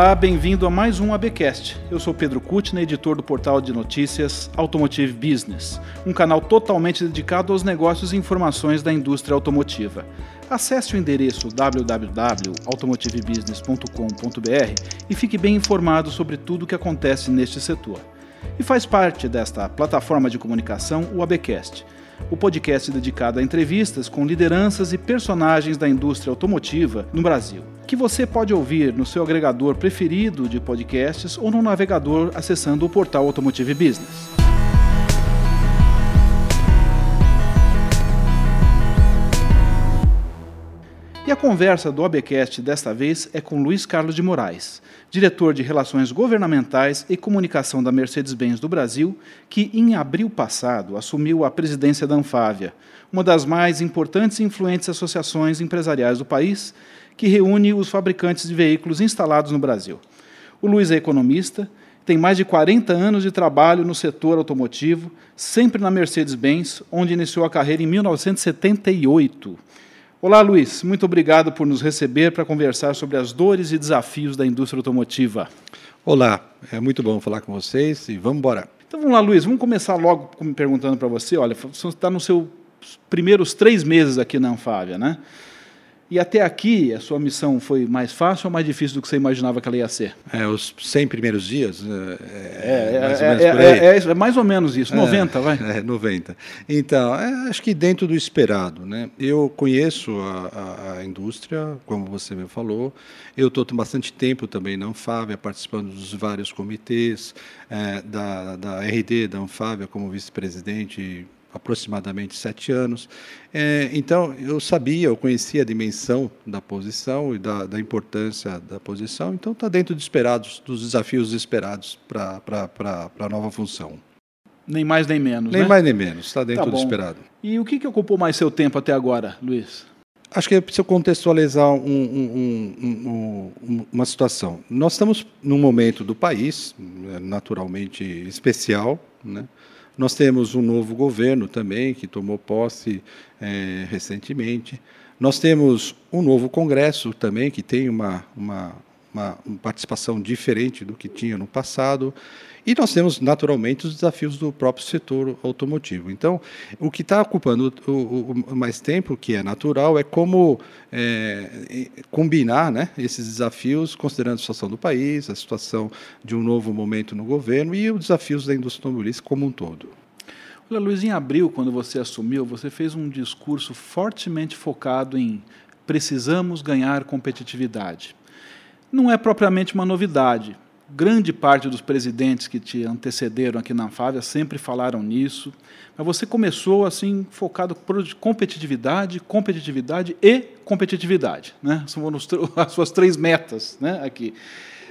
Olá, bem-vindo a mais um ABcast. Eu sou Pedro Kutner, editor do portal de notícias Automotive Business, um canal totalmente dedicado aos negócios e informações da indústria automotiva. Acesse o endereço www.automotivebusiness.com.br e fique bem informado sobre tudo o que acontece neste setor. E faz parte desta plataforma de comunicação o ABcast o podcast dedicado a entrevistas com lideranças e personagens da indústria automotiva no Brasil, que você pode ouvir no seu agregador preferido de podcasts ou no navegador acessando o portal Automotive Business. E a conversa do ABcast desta vez é com Luiz Carlos de Moraes, diretor de Relações Governamentais e Comunicação da Mercedes-Benz do Brasil, que em abril passado assumiu a presidência da Anfávia, uma das mais importantes e influentes associações empresariais do país, que reúne os fabricantes de veículos instalados no Brasil. O Luiz é economista, tem mais de 40 anos de trabalho no setor automotivo, sempre na Mercedes-Benz, onde iniciou a carreira em 1978 Olá, Luiz. Muito obrigado por nos receber para conversar sobre as dores e desafios da indústria automotiva. Olá, é muito bom falar com vocês e vamos embora. Então vamos lá, Luiz. Vamos começar logo perguntando para você. Olha, você está nos seus primeiros três meses aqui na Anfávia, né? E até aqui, a sua missão foi mais fácil ou mais difícil do que você imaginava que ela ia ser? É, os 100 primeiros dias? É, é, mais, ou é, é mais ou menos isso, 90, vai? É, 90. Então, acho que dentro do esperado. Né? Eu conheço a, a, a indústria, como você me falou, eu estou bastante tempo também na Anfávia, participando dos vários comitês, da, da RD da Anfávia como vice-presidente aproximadamente sete anos. É, então, eu sabia, eu conhecia a dimensão da posição e da, da importância da posição, então está dentro dos esperados, dos desafios esperados para a nova função. Nem mais nem menos. Nem né? mais nem menos, está dentro tá do esperado. E o que, que ocupou mais seu tempo até agora, Luiz? Acho que é preciso contextualizar um, um, um, uma situação. Nós estamos num momento do país, né, naturalmente especial, né? Nós temos um novo governo também, que tomou posse é, recentemente. Nós temos um novo Congresso também, que tem uma, uma, uma, participação diferente do que tinha no passado. E nós temos, naturalmente, os desafios do próprio setor automotivo. Então, o que está ocupando o, o, o, mais tempo, que é natural, é como é, combinar né, esses desafios, considerando a situação do país, a situação de um novo momento no governo e os desafios da indústria automobilística como um todo. Olha, Luiz, em abril, quando você assumiu, você fez um discurso fortemente focado em precisamos ganhar competitividade. Não é propriamente uma novidade grande parte dos presidentes que te antecederam aqui na Anfávia sempre falaram nisso, mas você começou assim focado por competitividade, competitividade e competitividade, né? São as suas três metas, né? Aqui.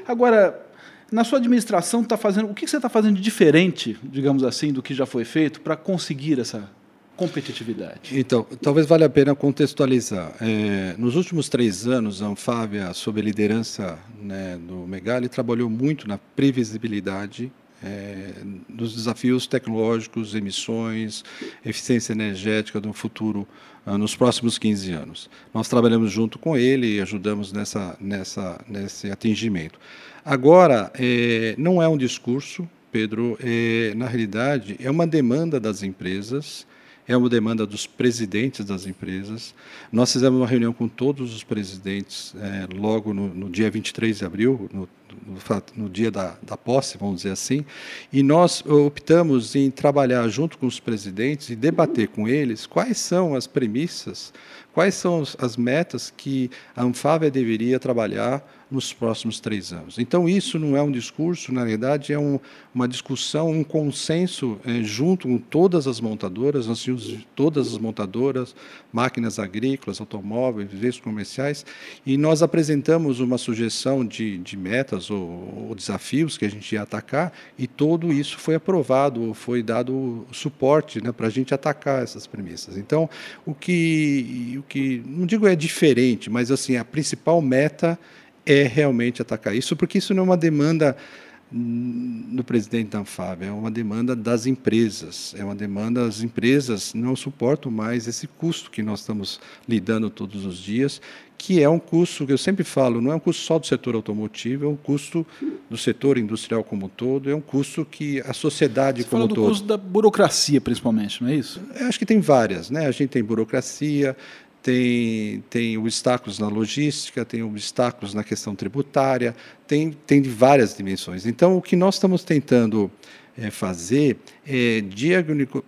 Agora, na sua administração, tá fazendo o que você está fazendo de diferente, digamos assim, do que já foi feito para conseguir essa competitividade? Então, talvez valha a pena contextualizar. É, nos últimos três anos, a Anfávia, sob a liderança né, do Megali, trabalhou muito na previsibilidade é, dos desafios tecnológicos, emissões, eficiência energética do futuro ah, nos próximos 15 anos. Nós trabalhamos junto com ele e ajudamos nessa, nessa, nesse atingimento. Agora, é, não é um discurso, Pedro, é, na realidade, é uma demanda das empresas é uma demanda dos presidentes das empresas. Nós fizemos uma reunião com todos os presidentes é, logo no, no, dia 23 de abril, no, no, no dia da, da posse, vamos dizer assim, e nós optamos em trabalhar junto com os presidentes e debater com eles quais são as premissas, quais são as metas que a Anfávia deveria trabalhar nos próximos três anos. Então, isso não é um discurso, na verdade, é um, uma discussão, um consenso é, junto com todas as montadoras, nós tínhamos todas as montadoras, máquinas agrícolas, automóveis, veículos comerciais, e nós apresentamos uma sugestão de, de metas ou, ou, desafios que a gente ia atacar, e todo isso foi aprovado, foi dado suporte né, para a gente atacar essas premissas. Então, o que, o que, não digo é diferente, mas assim, a principal meta é realmente atacar isso, porque isso não é uma demanda no presidente da Anfávia, é uma demanda das empresas, é uma demanda das empresas não suportam mais esse custo que nós estamos lidando todos os dias, que é um custo que eu sempre falo, não é um custo só do setor automotivo, é um custo do setor industrial como um todo, é um custo que a sociedade Você como um todo. do custo da burocracia, principalmente, não é isso? Eu acho que tem várias, né? A gente tem burocracia, tem, tem obstáculos na logística, tem obstáculos na questão tributária, tem, tem de várias dimensões. Então, o que nós estamos tentando é, fazer é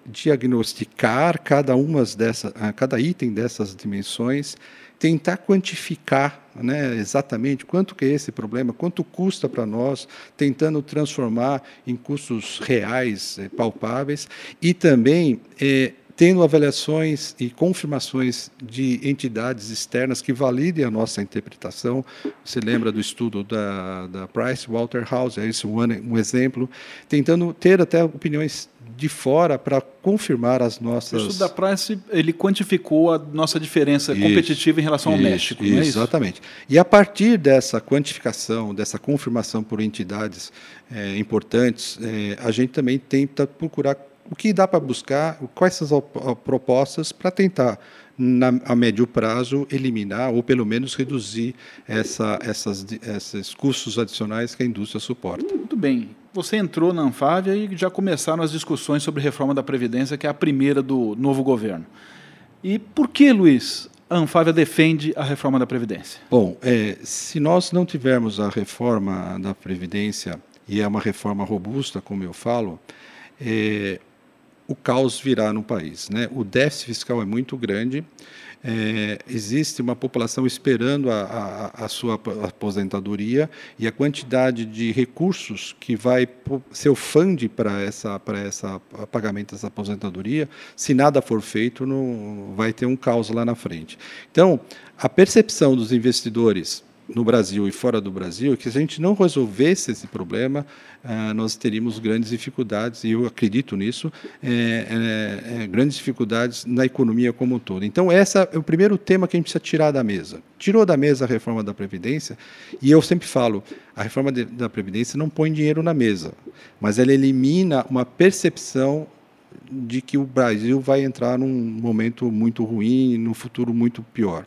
diagnosticar cada, umas dessa, cada item dessas dimensões, tentar quantificar né, exatamente quanto que é esse problema, quanto custa para nós, tentando transformar em custos reais, é, palpáveis, e também é, tendo avaliações e confirmações de entidades externas que validem a nossa interpretação. Você lembra do estudo da, da Price Waterhouse, é isso um, um exemplo, tentando ter até opiniões de fora para confirmar as nossas. O estudo da Price ele quantificou a nossa diferença isso, competitiva em relação ao México, isso, não é isso? Exatamente. E a partir dessa quantificação, dessa confirmação por entidades é, importantes, é, a gente também tenta procurar o que dá para buscar, quais são as propostas para tentar, na, a médio prazo, eliminar ou pelo menos reduzir essa, essas, esses custos adicionais que a indústria suporta. Muito bem. Você entrou na Anfávia e já começaram as discussões sobre reforma da Previdência, que é a primeira do novo governo. E por que, Luiz, a Anfávia defende a reforma da Previdência? Bom, é, se nós não tivermos a reforma da Previdência, e é uma reforma robusta, como eu falo, é, o caos virá no país. Né? O déficit fiscal é muito grande, é, existe uma população esperando a, a, a, sua aposentadoria e a quantidade de recursos que vai ser o fundo para essa para essa pagamento dessa aposentadoria, se nada for feito, não vai ter um caos lá na frente. Então, a percepção dos investidores no Brasil e fora do Brasil, que se a gente não resolvesse esse problema, uh, nós teríamos grandes dificuldades, e eu acredito nisso, é, é, grandes dificuldades na economia como um todo. Então, esse é o primeiro tema que a gente precisa tirar da mesa. Tirou da mesa a reforma da Previdência, e eu sempre falo, a reforma de, da Previdência não põe dinheiro na mesa, mas ela elimina uma percepção de que o Brasil vai entrar num momento muito ruim, num futuro muito pior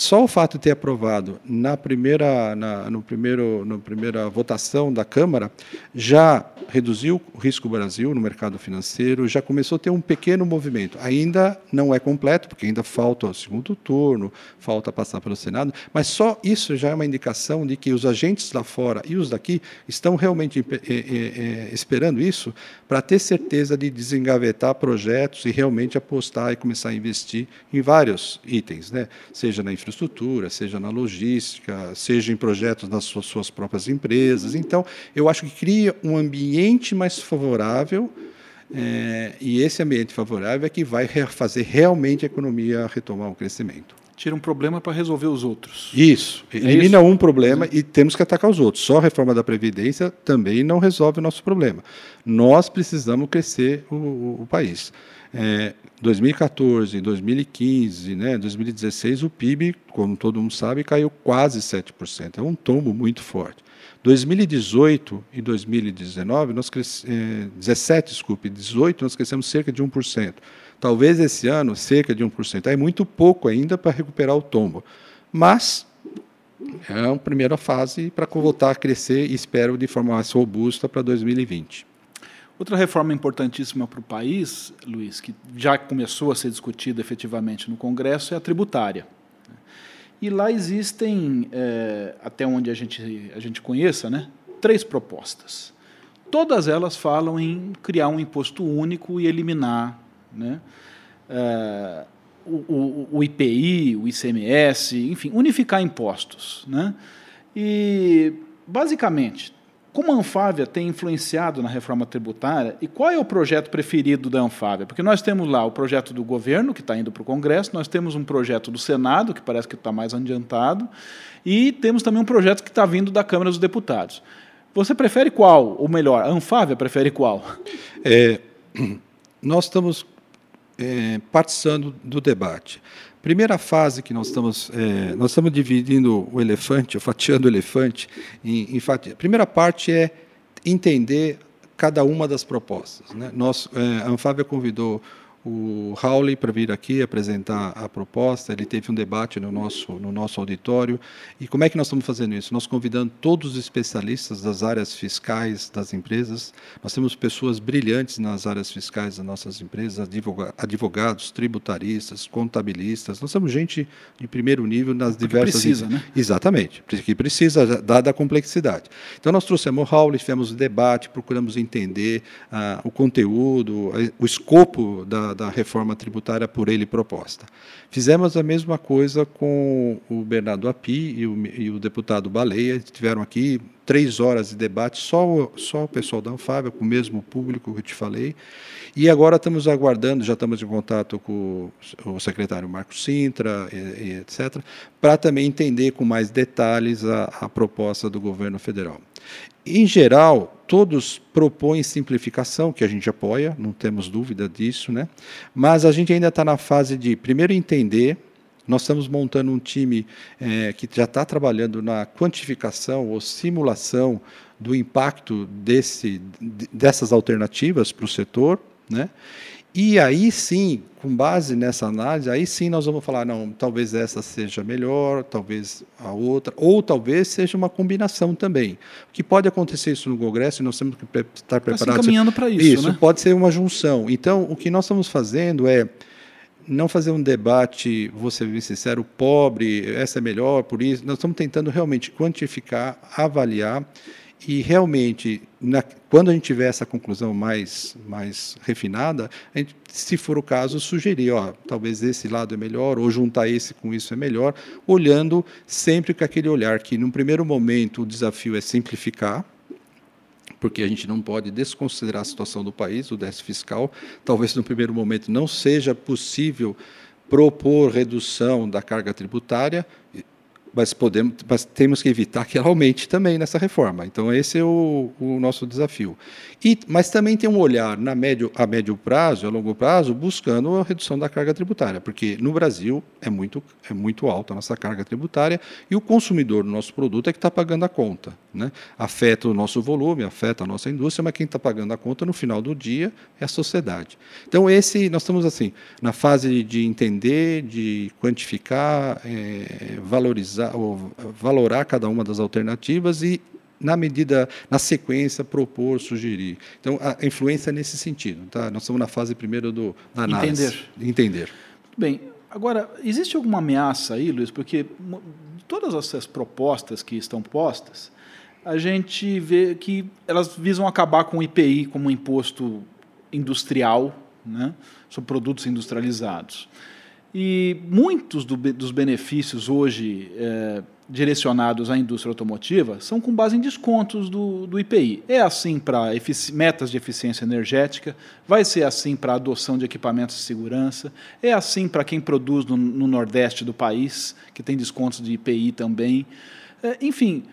só o fato de ter aprovado na primeira, na, no primeiro, na primeira votação da Câmara já reduziu o risco do Brasil no mercado financeiro, já começou a ter um pequeno movimento. Ainda não é completo, porque ainda falta o segundo turno, falta passar pelo Senado, mas só isso já é uma indicação de que os agentes lá fora e os daqui estão realmente é, é, é, esperando isso para ter certeza de desengavetar projetos e realmente apostar e começar a investir em vários itens, né? seja na infraestrutura seja na logística, seja em projetos nas suas, suas próprias empresas. Então, eu acho que cria um ambiente mais favorável é, e esse ambiente favorável é que vai fazer realmente a economia retomar o crescimento. Tira um problema para resolver os outros. Isso. Elimina é isso? um problema e temos que atacar os outros. Só a reforma da Previdência também não resolve o nosso problema. Nós precisamos crescer o, o, o país. É, 2014, 2015, né, 2016, o PIB, como todo mundo sabe, caiu quase 7%. É um tombo muito forte. 2018 e 2019, nós cres... é, 17, desculpe, 18, nós crescemos cerca de 1%. Talvez esse ano, cerca de 1%. É muito pouco ainda para recuperar o tombo. Mas é uma primeira fase para voltar a crescer e espero de forma mais robusta para 2020. Outra reforma importantíssima para o país, Luiz, que já começou a ser discutida efetivamente no Congresso, é a tributária. E lá existem, é, até onde a gente, a gente conheça, né, três propostas. Todas elas falam em criar um imposto único e eliminar né, o, o, o, IPI, o ICMS, enfim, unificar impostos. Né? E, basicamente, como a Anfávia tem influenciado na reforma tributária e qual é o projeto preferido da Anfávia? Porque nós temos lá o projeto do governo, que está indo para o Congresso, nós temos um projeto do Senado, que parece que está mais adiantado, e temos também um projeto que está vindo da Câmara dos Deputados. Você prefere qual? Ou melhor, a Anfávia prefere qual? É, nós estamos é, participando do debate. Primeira fase que nós estamos, é, nós estamos dividindo o elefante, ou fatiando o elefante em, em fatia. A primeira parte é entender cada uma das propostas. Né? Nós, é, a Anfávia convidou o Howley para vir aqui apresentar a proposta. Ele teve um debate no nosso, no nosso auditório. E como é que nós estamos fazendo isso? Nós convidando todos os especialistas das áreas fiscais das empresas. Nós temos pessoas brilhantes nas áreas fiscais das nossas empresas, advogados, tributaristas, contabilistas. Nós temos gente de primeiro nível nas diversas. Que precisa, né? Exatamente, que precisa, dada a complexidade. Então, nós trouxemos o Howley, tivemos um debate, procuramos entender ah, o conteúdo, o escopo da da, reforma tributária por ele proposta. Fizemos a mesma coisa com o Bernardo Api e o, e o deputado Baleia, tiveram aqui três horas de debate, só, só o pessoal da Anfávia, com o mesmo público que eu te falei, e agora estamos aguardando, já estamos em contato com o secretário Marcos Sintra, e, e etc., para também entender com mais detalhes a, a proposta do governo federal. Em geral, todos propõem simplificação, que a gente apoia, não temos dúvida disso, né? mas a gente ainda está na fase de, primeiro, entender. Nós estamos montando um time é, que já está trabalhando na quantificação ou simulação do impacto desse, dessas alternativas para o setor. Né? E aí sim, com base nessa análise, aí sim nós vamos falar, não, talvez essa seja melhor, talvez a outra, ou talvez seja uma combinação também. O que pode acontecer isso no Congresso, e nós temos que estar preparados. Tá caminhando para isso, Isso, né? pode ser uma junção. Então, o que nós estamos fazendo é não fazer um debate, vou ser bem sincero, pobre, essa é melhor, por isso. Nós estamos tentando realmente quantificar, avaliar e realmente, na, quando a gente tiver essa conclusão mais, mais refinada, a gente, se for o caso, sugerir, ó, talvez esse lado é melhor, ou juntar esse com isso é melhor, olhando sempre com aquele olhar que, num primeiro momento, o desafio é simplificar, porque a gente não pode desconsiderar a situação do país, o déficit fiscal. Talvez, no primeiro momento, não seja possível propor redução da carga tributária, mas podemos, mas temos que evitar que ela aumente também nessa reforma. Então esse é o, o nosso desafio. E, mas também tem um olhar na médio, a médio prazo, a longo prazo, buscando a redução da carga tributária, porque no Brasil é muito, é muito alta a nossa carga tributária e o consumidor do nosso produto é que está pagando a conta. Né? Afeta o nosso volume, afeta a nossa indústria, mas quem está pagando a conta no final do dia é a sociedade. Então esse nós estamos assim na fase de entender, de quantificar, é, valorizar, ou valorar cada uma das alternativas e na medida, na sequência, propor, sugerir. Então, a influência é nesse sentido. Tá? Nós estamos na fase primeiro do, da análise. Entender. Entender. Muito bem. Agora, existe alguma ameaça aí, Luiz? Porque todas essas propostas que estão postas, a gente vê que elas visam acabar com o IPI como um imposto industrial né, sobre produtos industrializados. E muitos do, dos benefícios hoje é, direcionados à indústria automotiva são com base em descontos do, do IPI. É assim para metas de eficiência energética, vai ser assim para adoção de equipamentos de segurança, é assim para quem produz no, no, Nordeste do país, que tem descontos de IPI também. É, enfim,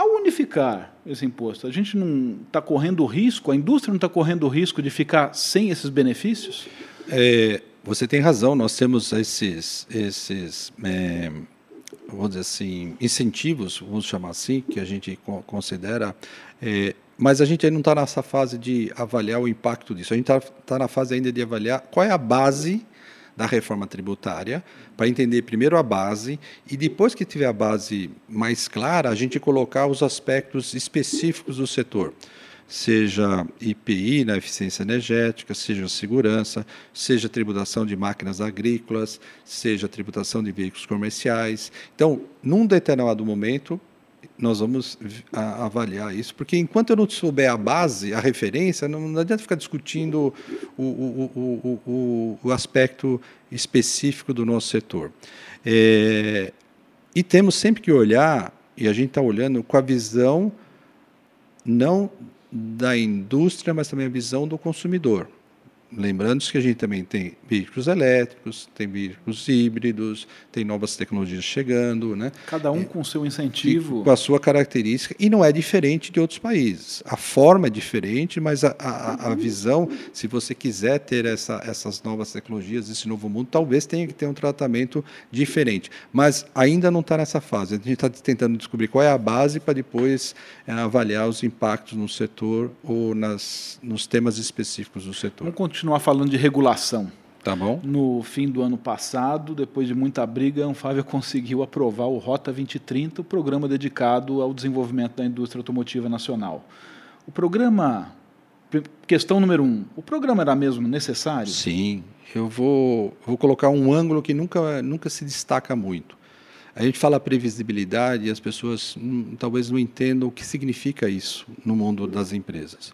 ao unificar esse imposto, a gente não está correndo risco, a indústria não está correndo risco de ficar sem esses benefícios? É, você tem razão, nós temos esses, esses é, vamos dizer assim, incentivos, vamos chamar assim, que a gente considera, é, mas a gente ainda não está nessa fase de avaliar o impacto disso. A gente está tá na fase ainda de avaliar qual é a base da reforma tributária, para entender primeiro a base e depois que tiver a base mais clara, a gente colocar os aspectos específicos do setor seja IPI na eficiência energética, seja segurança, seja tributação de máquinas agrícolas, seja tributação de veículos comerciais. Então, num determinado momento, nós vamos avaliar isso, porque enquanto eu não souber a base, a referência, não, adianta ficar discutindo o, o, o, o, aspecto específico do nosso setor. É, e temos sempre que olhar, e a gente está olhando com a visão não da indústria, mas também a visão do consumidor. Lembrando que a gente também tem veículos elétricos, tem veículos híbridos, tem novas tecnologias chegando, né? Cada um é, com seu incentivo, com a sua característica e não é diferente de outros países. A forma é diferente, mas a, a, a visão, se você quiser ter essa, essas novas tecnologias, esse novo mundo, talvez tenha que ter um tratamento diferente. Mas ainda não está nessa fase. A gente está tentando descobrir qual é a base para depois é, avaliar os impactos no setor ou nas, nos temas específicos do setor. Vamos continuar falando de regulação. Tá bom. No fim do ano passado, depois de muita briga, a Anfávia conseguiu aprovar o Rota 2030, o programa dedicado ao desenvolvimento da indústria automotiva nacional. O programa, questão número um, o programa era mesmo necessário? Sim, eu vou, vou colocar um ângulo que nunca, nunca se destaca muito. A gente fala previsibilidade e as pessoas hum, talvez não entendam o que significa isso no mundo das empresas.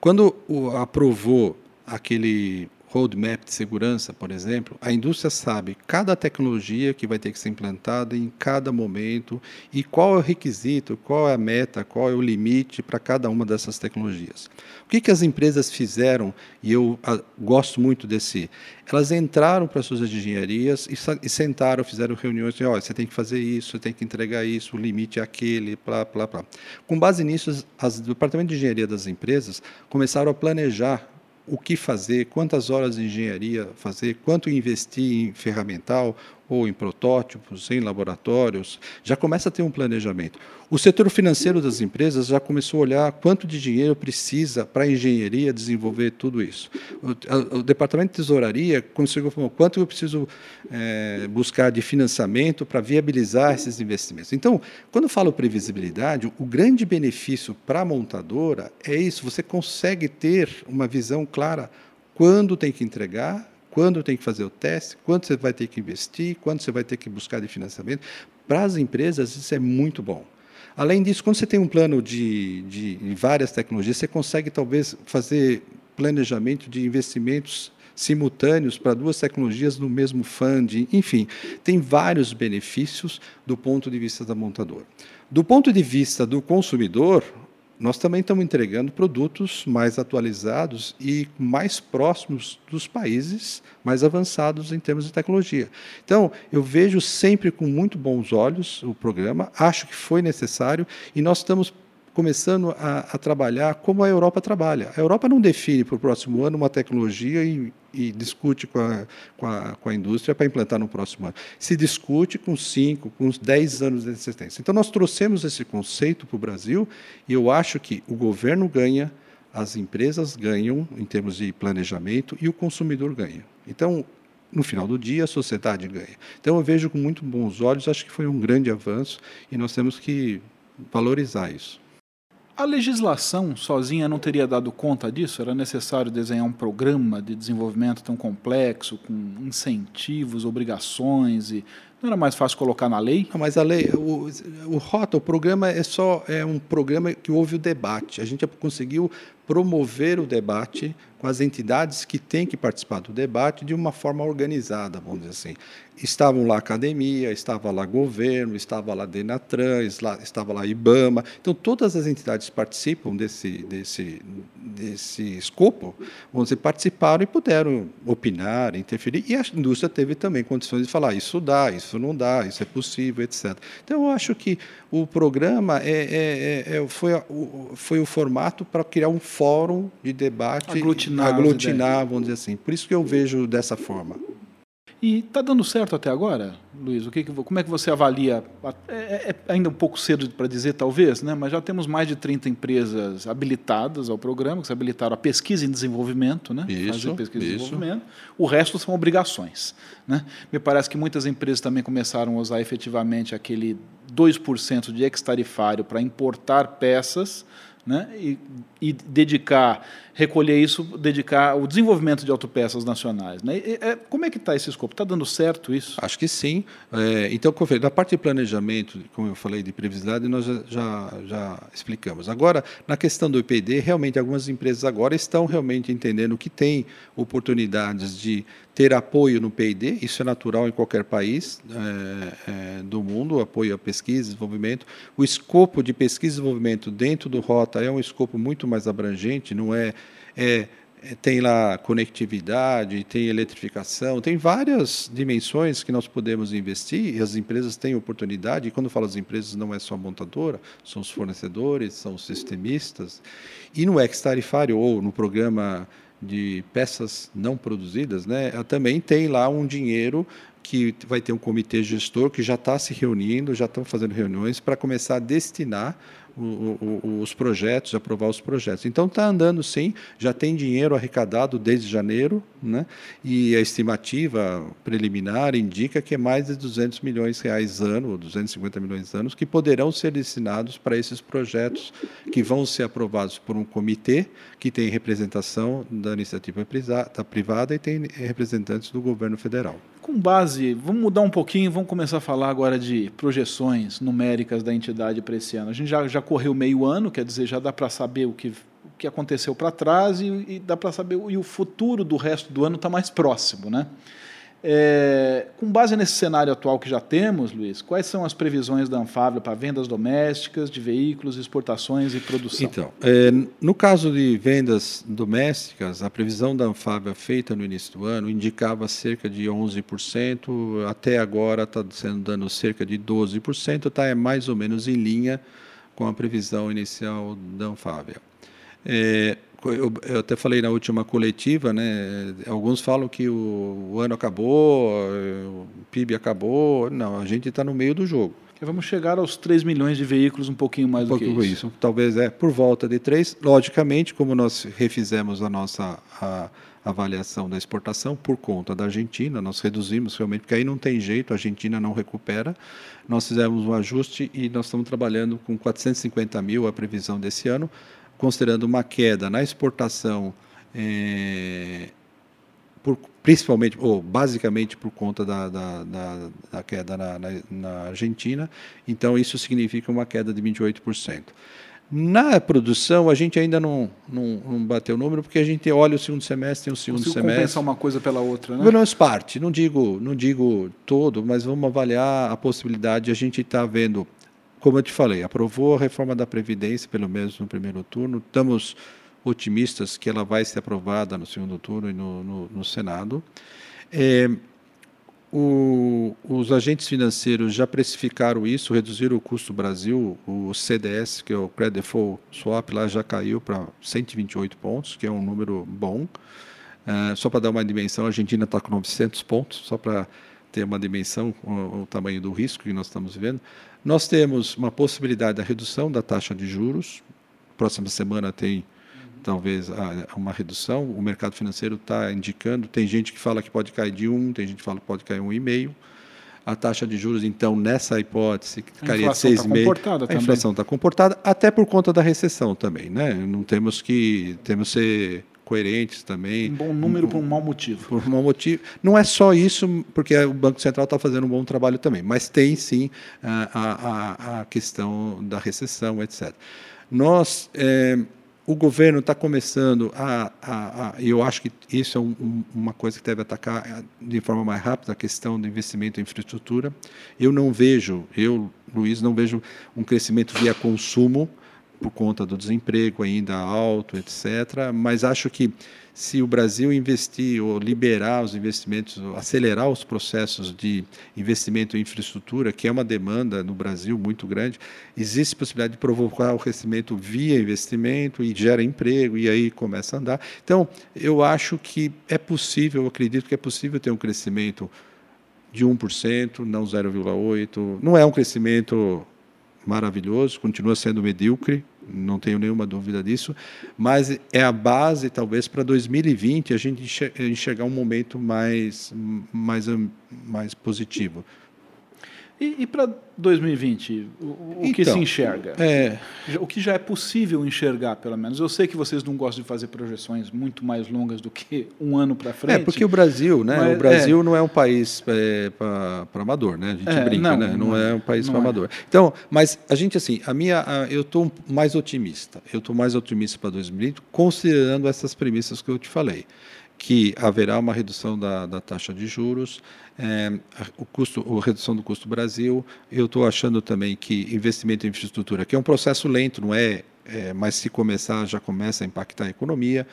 Quando o, aprovou aquele roadmap de segurança, por exemplo, a indústria sabe cada tecnologia que vai ter que ser implantada em cada momento e qual é o requisito, qual é a meta, qual é o limite para cada uma dessas tecnologias. O que, que as empresas fizeram, e eu a, gosto muito desse, elas entraram para as suas engenharias e, e sentaram, fizeram reuniões, e, olha, você tem que fazer isso, você tem que entregar isso, o limite é aquele, blá, blá, blá. Com base nisso, as, o departamento de engenharia das empresas começaram a planejar o que fazer, quantas horas de engenharia fazer, quanto investir em ferramental ou em protótipos, em laboratórios, já começa a ter um planejamento. O setor financeiro das empresas já começou a olhar quanto de dinheiro precisa para a engenharia desenvolver tudo isso. O, o, Departamento de Tesouraria conseguiu falar quanto eu preciso é, buscar de financiamento para viabilizar esses investimentos. Então, quando eu falo previsibilidade, o grande benefício para a montadora é isso, você consegue ter uma visão clara quando tem que entregar, quando tem que fazer o teste, quanto você vai ter que investir, quanto você vai ter que buscar de financiamento. Para as empresas, isso é muito bom. Além disso, quando você tem um plano de, de várias tecnologias, você consegue talvez fazer planejamento de investimentos simultâneos para duas tecnologias no mesmo funding, enfim, tem vários benefícios do ponto de vista da montadora. Do ponto de vista do consumidor, nós também estamos entregando produtos mais atualizados e mais próximos dos países mais avançados em termos de tecnologia. Então, eu vejo sempre com muito bons olhos o programa, acho que foi necessário e nós estamos começando a, a, trabalhar como a Europa trabalha. A Europa não define para o próximo ano uma tecnologia e, e discute com a, com, a, com a indústria para implantar no próximo ano. Se discute com cinco, com uns dez anos de existência. Então, nós trouxemos esse conceito para o Brasil e eu acho que o governo ganha, as empresas ganham em termos de planejamento e o consumidor ganha. Então, no final do dia, a sociedade ganha. Então, eu vejo com muito bons olhos, acho que foi um grande avanço e nós temos que valorizar isso. A legislação sozinha não teria dado conta disso? Era necessário desenhar um programa de desenvolvimento tão complexo, com incentivos, obrigações e não era mais fácil colocar na lei? Não, mas a lei, o, o ROTA, o programa é só é um programa que houve o debate. A gente conseguiu promover o debate com as entidades que têm que participar do debate de uma forma organizada, vamos dizer assim. Estavam lá academia, estava lá governo, estava lá Denatran, estava lá IBAMA. Então, todas as entidades participam desse, desse, desse escopo, vamos dizer, participaram e puderam opinar, interferir. E a indústria teve também condições de falar isso dá, isso não dá, isso é possível, etc. Então, eu acho que o programa é, é, é, é foi, foi o formato para criar um fórum de debate, aglutinar, aglutinar vamos dizer assim. Por isso que eu vejo dessa forma. E está dando certo até agora, Luiz? O que, como é que você avalia? É, é, é ainda um pouco cedo para dizer, talvez, né? mas já temos mais de 30 empresas habilitadas ao programa, que se habilitaram a pesquisa em desenvolvimento, né? Isso, fazer pesquisa isso. em desenvolvimento. O resto são obrigações. Né? Me parece que muitas empresas também começaram a usar efetivamente aquele 2% de ex-tarifário para importar peças né? e, e, dedicar, recolher isso, dedicar o desenvolvimento de autopeças nacionais. Né? E, é, como é que está esse escopo? Está dando certo isso? Acho que sim. É, então, na parte de planejamento, como eu falei, de previsibilidade, nós já, já, já, explicamos. Agora, na questão do IPD, realmente algumas empresas agora estão realmente entendendo que tem oportunidades de ter apoio no P&D, isso é natural em qualquer país é, é, do mundo, apoio à pesquisa e desenvolvimento. O escopo de pesquisa e desenvolvimento dentro do Rota é um escopo muito mais abrangente, não é, é tem lá conectividade, tem eletrificação, tem várias dimensões que nós podemos investir e as empresas têm oportunidade. E quando falo as empresas, não é só a montadora, são os fornecedores, são os sistemistas. E no ex-tarifário ou no programa de peças não produzidas, né, também tem lá um dinheiro que vai ter um comitê gestor que já está se reunindo, já estão fazendo reuniões para começar a destinar os projetos, aprovar os projetos. Então está andando sim, já tem dinheiro arrecadado desde janeiro, né? e a estimativa preliminar indica que é mais de 200 milhões de reais ano, ou 250 milhões anos, que poderão ser destinados para esses projetos que vão ser aprovados por um comitê que tem representação da iniciativa privada e tem representantes do governo federal. Com base, vamos mudar um pouquinho, vamos começar a falar agora de projeções numéricas da entidade para esse ano. A gente já, já correu meio ano, quer dizer, já dá para saber o que, o que aconteceu para trás e, e dá para saber e o futuro do resto do ano está mais próximo, né? É, com base nesse cenário atual que já temos, Luiz, quais são as previsões da Anfávia para vendas domésticas de veículos, exportações e produção? Então, é, no caso de vendas domésticas, a previsão da Anfávia feita no início do ano indicava cerca de 11%, até agora está sendo dando cerca de 12%, está é mais ou menos em linha com a previsão inicial da Anfávia. É, eu, eu, até falei na última coletiva, né? Alguns falam que o, o ano acabou, o PIB acabou. Não, a gente está no meio do jogo. Vamos chegar aos 3 milhões de veículos, um pouquinho mais um do que isso. isso. Talvez é por volta de 3. Logicamente, como nós refizemos a nossa a, avaliação da exportação por conta da Argentina, nós reduzimos realmente, porque aí não tem jeito, a Argentina não recupera. Nós fizemos um ajuste e nós estamos trabalhando com 450 mil a previsão desse ano considerando uma queda na exportação, é, por, principalmente, ou basicamente por conta da, da, da, da queda na, na, na, Argentina, então isso significa uma queda de 28%. Na produção, a gente ainda não, não, não bateu o número, porque a gente olha o segundo semestre, tem o segundo Consigo semestre. compensar uma coisa pela outra, né? Menos parte, não digo, não digo todo, mas vamos avaliar a possibilidade. A gente está vendo como eu te falei, aprovou a reforma da Previdência, pelo menos no primeiro turno. Estamos otimistas que ela vai ser aprovada no segundo turno e no, no, no Senado. É, o, os agentes financeiros já precificaram isso, reduziram o custo Brasil, o CDS, que é o Credit Default Swap, lá já caiu para 128 pontos, que é um número bom. Uh, só para dar uma dimensão, a Argentina está com 900 pontos, só para ter uma dimensão, o, o tamanho do risco que nós estamos vivendo. Nós temos uma possibilidade da redução da taxa de juros. Próxima semana tem talvez uma redução. O mercado financeiro está indicando. Tem gente que fala que pode cair de um, tem gente que fala que pode cair um e meio. A taxa de juros, então, nessa hipótese, cairia de 6,5. Tá a inflação está comportada, até por conta da recessão também. Né? Não temos que temos que ser coerentes também. Um bom número um, por um mau motivo. Por um mau motivo. Não é só isso, porque o Banco Central está fazendo um bom trabalho também, mas tem sim a, a, a questão da recessão, etc. Nós, é, o governo está começando a, a, e eu acho que isso é um, um, uma coisa que deve atacar é, de forma mais rápida a questão do investimento em infraestrutura. Eu não vejo, eu, Luiz, não vejo um crescimento via consumo por conta do desemprego ainda alto, etc. Mas acho que se o Brasil investir ou liberar os investimentos, acelerar os processos de investimento em infraestrutura, que é uma demanda no Brasil muito grande, existe possibilidade de provocar o crescimento via investimento e gera emprego e aí começa a andar. Então, eu acho que é possível, eu acredito que é possível ter um crescimento de 1%, não 0,8%. Não é um crescimento maravilhoso, continua sendo medíocre, não tenho nenhuma dúvida disso, mas é a base, talvez, para 2020 a gente enxergar um momento mais, mais, mais positivo. E, e para 2020, o, o então, que se enxerga? É... O que já é possível enxergar, pelo menos? Eu sei que vocês não gostam de fazer projeções muito mais longas do que um ano para frente. É, porque o Brasil, né? Mas, o Brasil é... não é um país é, para amador, né? A gente é, brinca, não, né? Não, não, é um país para é. amador. Então, mas a gente, assim, a minha, a, eu estou mais otimista. Eu estou mais otimista para 2020, considerando essas premissas que eu te falei que haverá uma redução da, da taxa de juros, é, o custo, a redução do custo Brasil. Eu estou achando também que investimento em infraestrutura, que é um processo lento, não é é, mas se começar, já começa a impactar a economia.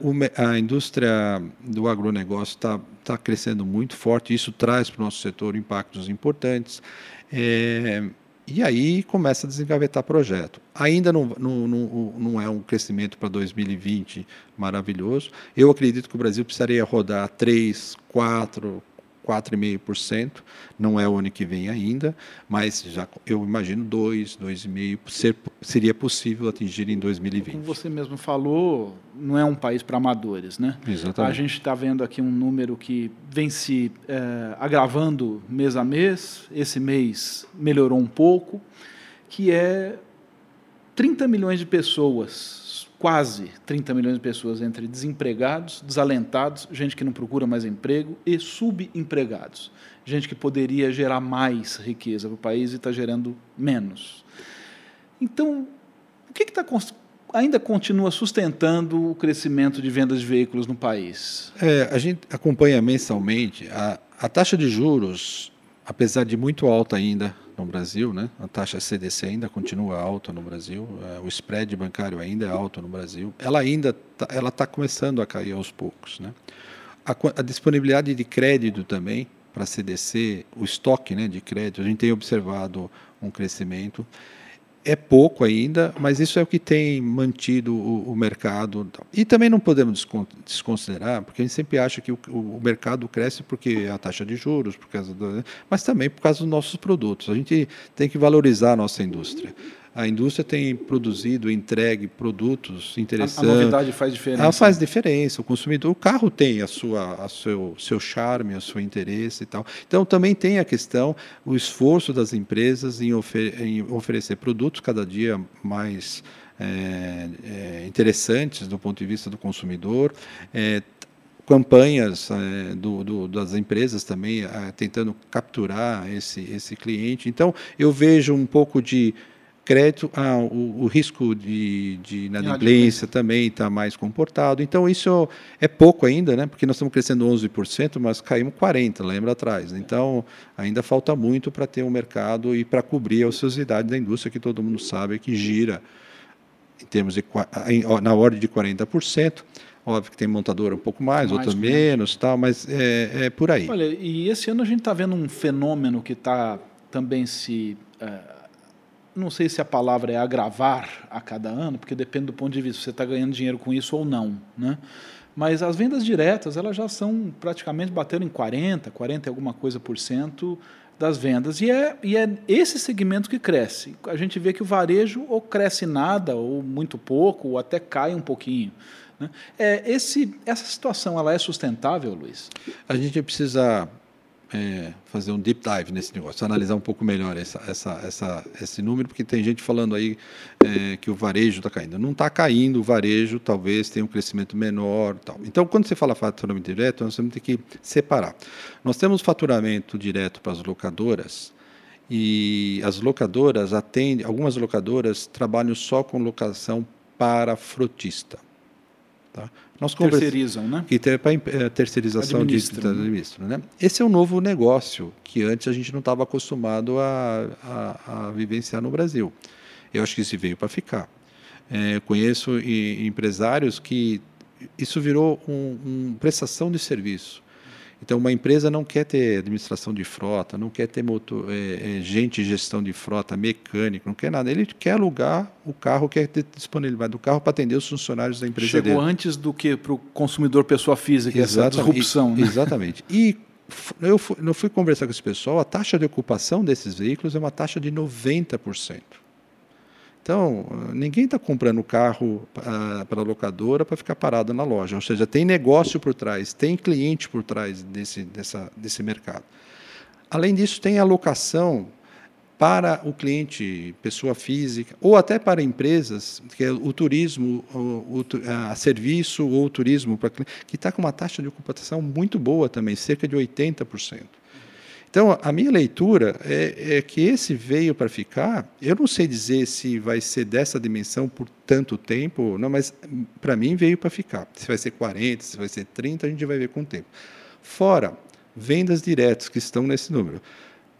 Uh, o, a indústria do agronegócio está tá crescendo muito forte, isso traz para o nosso setor impactos importantes. É, e aí começa a desengavetar projeto. Ainda não, não, não, não é um crescimento para 2020 maravilhoso. Eu acredito que o Brasil precisaria rodar 3, 4, 4,5%, não é o ano que vem ainda, mas já eu imagino 2, 2,5% ser, seria possível atingir em 2020. Como você mesmo falou, não é um país para amadores, né? Exatamente. A gente está vendo aqui um número que vem se é, agravando mês a mês, esse mês melhorou um pouco, que é 30 milhões de pessoas quase 30 milhões de pessoas entre desempregados, desalentados, gente que não procura mais emprego e subempregados. Gente que poderia gerar mais riqueza para o país e está gerando menos. Então, o que está ainda continua sustentando o crescimento de vendas de veículos no país? É, a gente acompanha mensalmente a, a taxa de juros, apesar de muito alta ainda, no Brasil, né? A taxa CDC ainda continua alta no Brasil, é, o spread bancário ainda é alto no Brasil. Ela ainda tá, ela está começando a cair aos poucos, né? A, a disponibilidade de crédito também para CDC, o estoque, né, de crédito, a gente tem observado um crescimento é pouco ainda, mas isso é o que tem mantido o, o mercado. E também não podemos desconsiderar, porque a gente sempre acha que o, o, mercado cresce porque a taxa de juros, por causa do, mas também por causa dos nossos produtos. A gente tem que valorizar a nossa indústria a indústria tem produzido, entregue produtos interessantes. A, a novidade faz diferença. Ela faz diferença. O consumidor, o carro tem a sua, a seu, seu charme, o seu interesse e tal. Então também tem a questão, o esforço das empresas em, ofer em oferecer produtos cada dia mais é, é, interessantes do ponto de vista do consumidor. É, campanhas é, do, do, das empresas também tentando capturar esse, esse cliente. Então, eu vejo um pouco de crédito, ah, o, o, risco de, de inadimplência também está mais comportado. Então, isso é pouco ainda, né? porque nós estamos crescendo 11%, mas caímos 40%, lembra atrás. Então, ainda falta muito para ter um mercado e para cobrir a ociosidade da indústria, que todo mundo sabe que gira em termos de, na ordem de 40%. Óbvio que tem montadora um pouco mais, mais outras menos, tal, mas é, é, por aí. Olha, e esse ano a gente está vendo um fenômeno que está também se uh, não sei se a palavra é agravar a cada ano, porque depende do ponto de vista, se você está ganhando dinheiro com isso ou não. Né? Mas as vendas diretas, elas já são praticamente batendo em 40%, 40% e alguma coisa por cento das vendas. E é, e é esse segmento que cresce. A gente vê que o varejo ou cresce nada, ou muito pouco, ou até cai um pouquinho. Né? É, esse, essa situação ela é sustentável, Luiz? A gente precisa é, fazer um deep dive nesse negócio, analisar um pouco melhor essa, essa, essa, esse número, porque tem gente falando aí é, que o varejo está caindo. Não está caindo, o varejo talvez tenha um crescimento menor. Tal. Então, quando você fala faturamento direto, nós temos que separar. Nós temos faturamento direto para as locadoras, e as locadoras atendem, algumas locadoras trabalham só com locação para frotista. Tá? Nós terceirizam, né? Que ter, para é, terceirização administra, de, administra, né? Esse é um novo negócio que antes a gente não estava acostumado a, a, a, vivenciar no Brasil. Eu acho que isso veio para ficar. É, conheço empresários que isso virou uma um prestação de serviço. Então, uma empresa não quer ter administração de frota, não quer ter motor, é, é, gente de gestão de frota, mecânico, não quer nada. Ele quer alugar o carro, quer ter disponibilidade do carro para atender os funcionários da empresa Chegou dele. antes do que para o consumidor pessoa física, exatamente, essa disrupção. Né? Exatamente. E eu fui, eu fui conversar com esse pessoal, a taxa de ocupação desses veículos é uma taxa de 90%. Então, ninguém está comprando carro uh, para locadora para ficar parado na loja. Ou seja, tem negócio por trás, tem cliente por trás desse, dessa, desse mercado. Além disso, tem alocação para o cliente, pessoa física, ou até para empresas, que é o turismo, o, o a serviço ou o turismo, que está com uma taxa de ocupação muito boa também, cerca de 80%. Então, a minha leitura é, é que esse veio para ficar. Eu não sei dizer se vai ser dessa dimensão por tanto tempo, não, mas para mim veio para ficar. Se vai ser 40, se vai ser 30, a gente vai ver com o tempo. Fora vendas diretas que estão nesse número.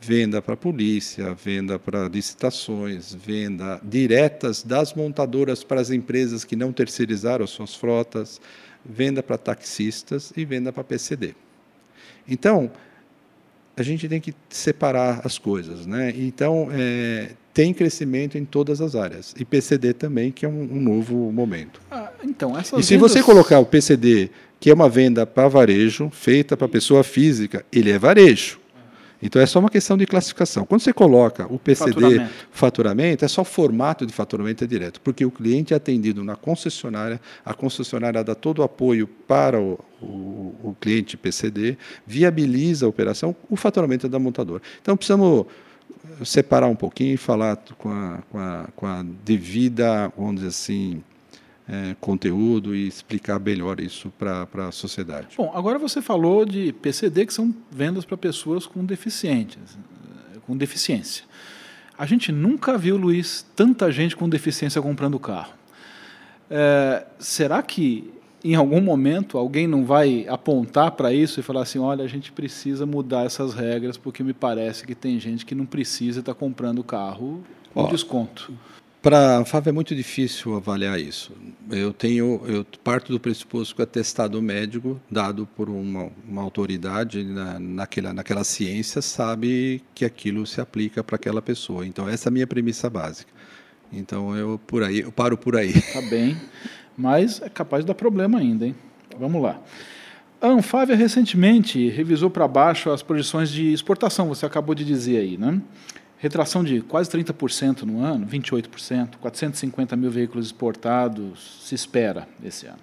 venda para a polícia, venda para licitações, venda diretas das montadoras para as empresas que não terceirizaram suas frotas, venda para taxistas e venda para PCD. Então, a gente tem que separar as coisas. Né? Então, é, tem crescimento em todas as áreas. E PCD também, que é um, um novo momento. Ah, então, e se vendas... você colocar o PCD, que é uma venda para varejo, feita para pessoa física, ele é varejo. Então é só uma questão de classificação. Quando você coloca o PCD faturamento, faturamento é só formato de faturamento é direto, porque o cliente é atendido na concessionária, a concessionária dá todo o apoio para o, o, o cliente PCD, viabiliza a operação, o faturamento é da montadora. Então precisamos separar um pouquinho e falar com a, com a, com a devida, vamos dizer assim, é, conteúdo e explicar melhor isso para a sociedade. Bom, agora você falou de PCD, que são vendas para pessoas com deficientes, com deficiência. A gente nunca viu, Luiz, tanta gente com deficiência comprando carro. É, será que em algum momento alguém não vai apontar para isso e falar assim, olha, a gente precisa mudar essas regras porque me parece que tem gente que não precisa estar tá comprando carro com Ó, desconto. Para a FAV é muito difícil avaliar isso. Eu tenho, eu parto do pressuposto que o atestado médico dado por uma, uma autoridade na, naquela, naquela ciência sabe que aquilo se aplica para aquela pessoa. Então essa é a minha premissa básica. Então eu por aí, eu paro por aí. Tá bem, mas é capaz de dar problema ainda, hein? Vamos lá. A Anfávia recentemente revisou para baixo as projeções de exportação, você acabou de dizer aí, né? Retração de quase 30% no ano, 28%, 450 mil veículos exportados se espera esse ano.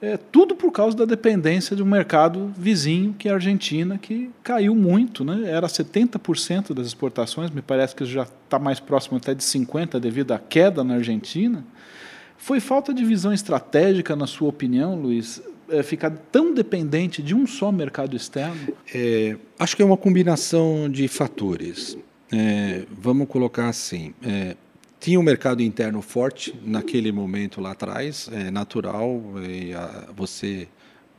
É, tudo por causa da dependência de um mercado vizinho, que é a Argentina, que caiu muito. Né? Era 70% das exportações, me parece que já está mais próximo até de 50% devido à queda na Argentina. Foi falta de visão estratégica, na sua opinião, Luiz, é, ficar tão dependente de um só mercado externo? É, acho que é uma combinação de fatores. É, vamos colocar assim: é, tinha um mercado interno forte naquele momento lá atrás, é natural, a, você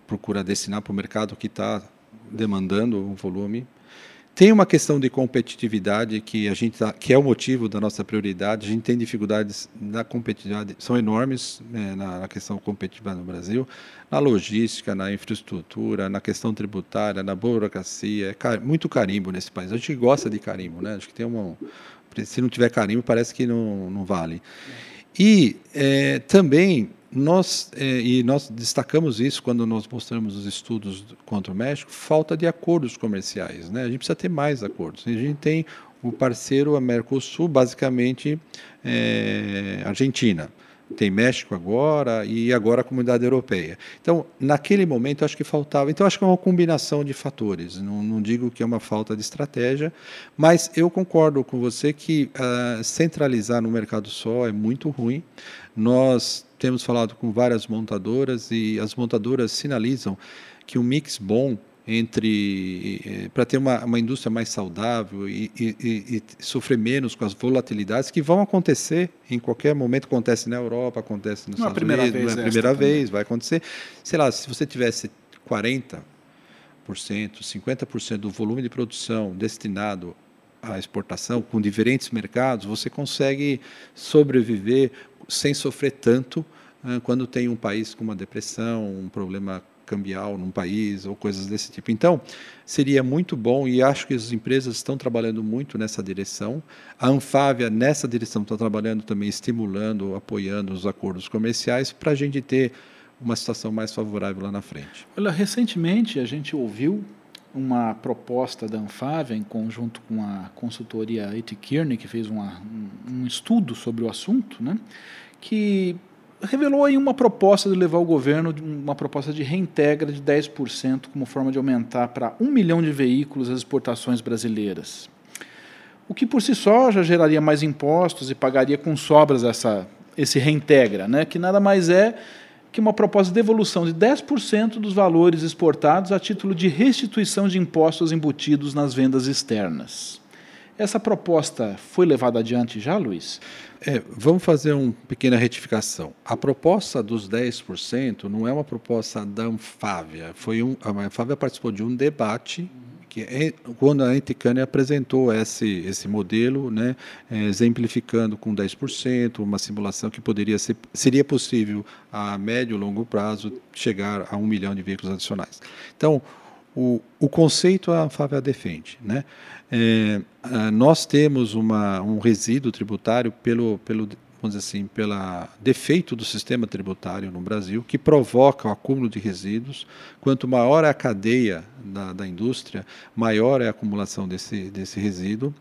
procura destinar para o mercado que está demandando um volume. Tem uma questão de competitividade que a gente tá, que é o motivo da nossa prioridade. A gente tem dificuldades na competitividade, são enormes é, na, na, questão competitiva no Brasil, na logística, na infraestrutura, na questão tributária, na burocracia. É car muito carimbo nesse país. A gente gosta de carimbo, né? Acho que tem uma se não tiver carimbo parece que não, não vale. E é, também nós, é, e nós destacamos isso quando nós mostramos os estudos contra o México, falta de acordos comerciais. Né? A gente precisa ter mais acordos. A gente tem o parceiro a Mercosul, basicamente é, Argentina. Tem México agora e agora a comunidade europeia. Então, naquele momento, acho que faltava. Então, acho que é uma combinação de fatores. Não, não digo que é uma falta de estratégia, mas eu concordo com você que uh, centralizar no mercado só é muito ruim. Nós temos falado com várias montadoras e as montadoras sinalizam que um mix bom entre eh, para ter uma, uma indústria mais saudável e, e, e, sofrer menos com as volatilidades que vão acontecer em qualquer momento acontece na Europa acontece nos não Estados Unidos vez, não é a primeira vez também. vai acontecer sei lá se você tivesse 40 50% do volume de produção destinado à exportação com diferentes mercados você consegue sobreviver sem sofrer tanto uh, quando tem um país com uma depressão, um problema cambial num país ou coisas desse tipo. Então, seria muito bom e acho que as empresas estão trabalhando muito nessa direção. A Anfávia, nessa direção, está trabalhando também, estimulando, apoiando os acordos comerciais para a gente ter uma situação mais favorável lá na frente. Olha, recentemente a gente ouviu uma proposta da Anfávia, em conjunto com a consultoria. Kearney, que fez uma, um, um estudo sobre o assunto, né, que revelou aí uma proposta de levar o governo, uma proposta de reintegra de 10% como forma de aumentar para um milhão de veículos as exportações brasileiras. O que por si só já geraria mais impostos e pagaria com sobras essa, esse reintegra, né, que nada mais é que uma proposta de devolução de 10% dos valores exportados a título de restituição de impostos embutidos nas vendas externas. Essa proposta foi levada adiante já, Luiz? É, vamos fazer uma pequena retificação. A proposta dos 10% não é uma proposta da Anfávia. Foi um, a Anfávia participou de um debate que é quando a Anticane apresentou esse, esse modelo, né, exemplificando com 10%, uma simulação que poderia ser, seria possível a médio e longo prazo chegar a um milhão de veículos adicionais. Então, o, o conceito a Anfávia defende. Né? É, nós temos uma, um resíduo tributário pelo, pelo vamos dizer assim, pelo defeito do sistema tributário no Brasil, que provoca o acúmulo de resíduos. Quanto maior é a cadeia da, da indústria, maior é a acumulação desse, desse resíduo.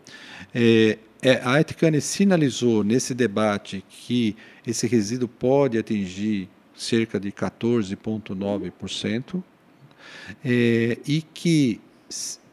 É, é, a Eticane sinalizou nesse debate que esse resíduo pode atingir cerca de 14,9%, é, e que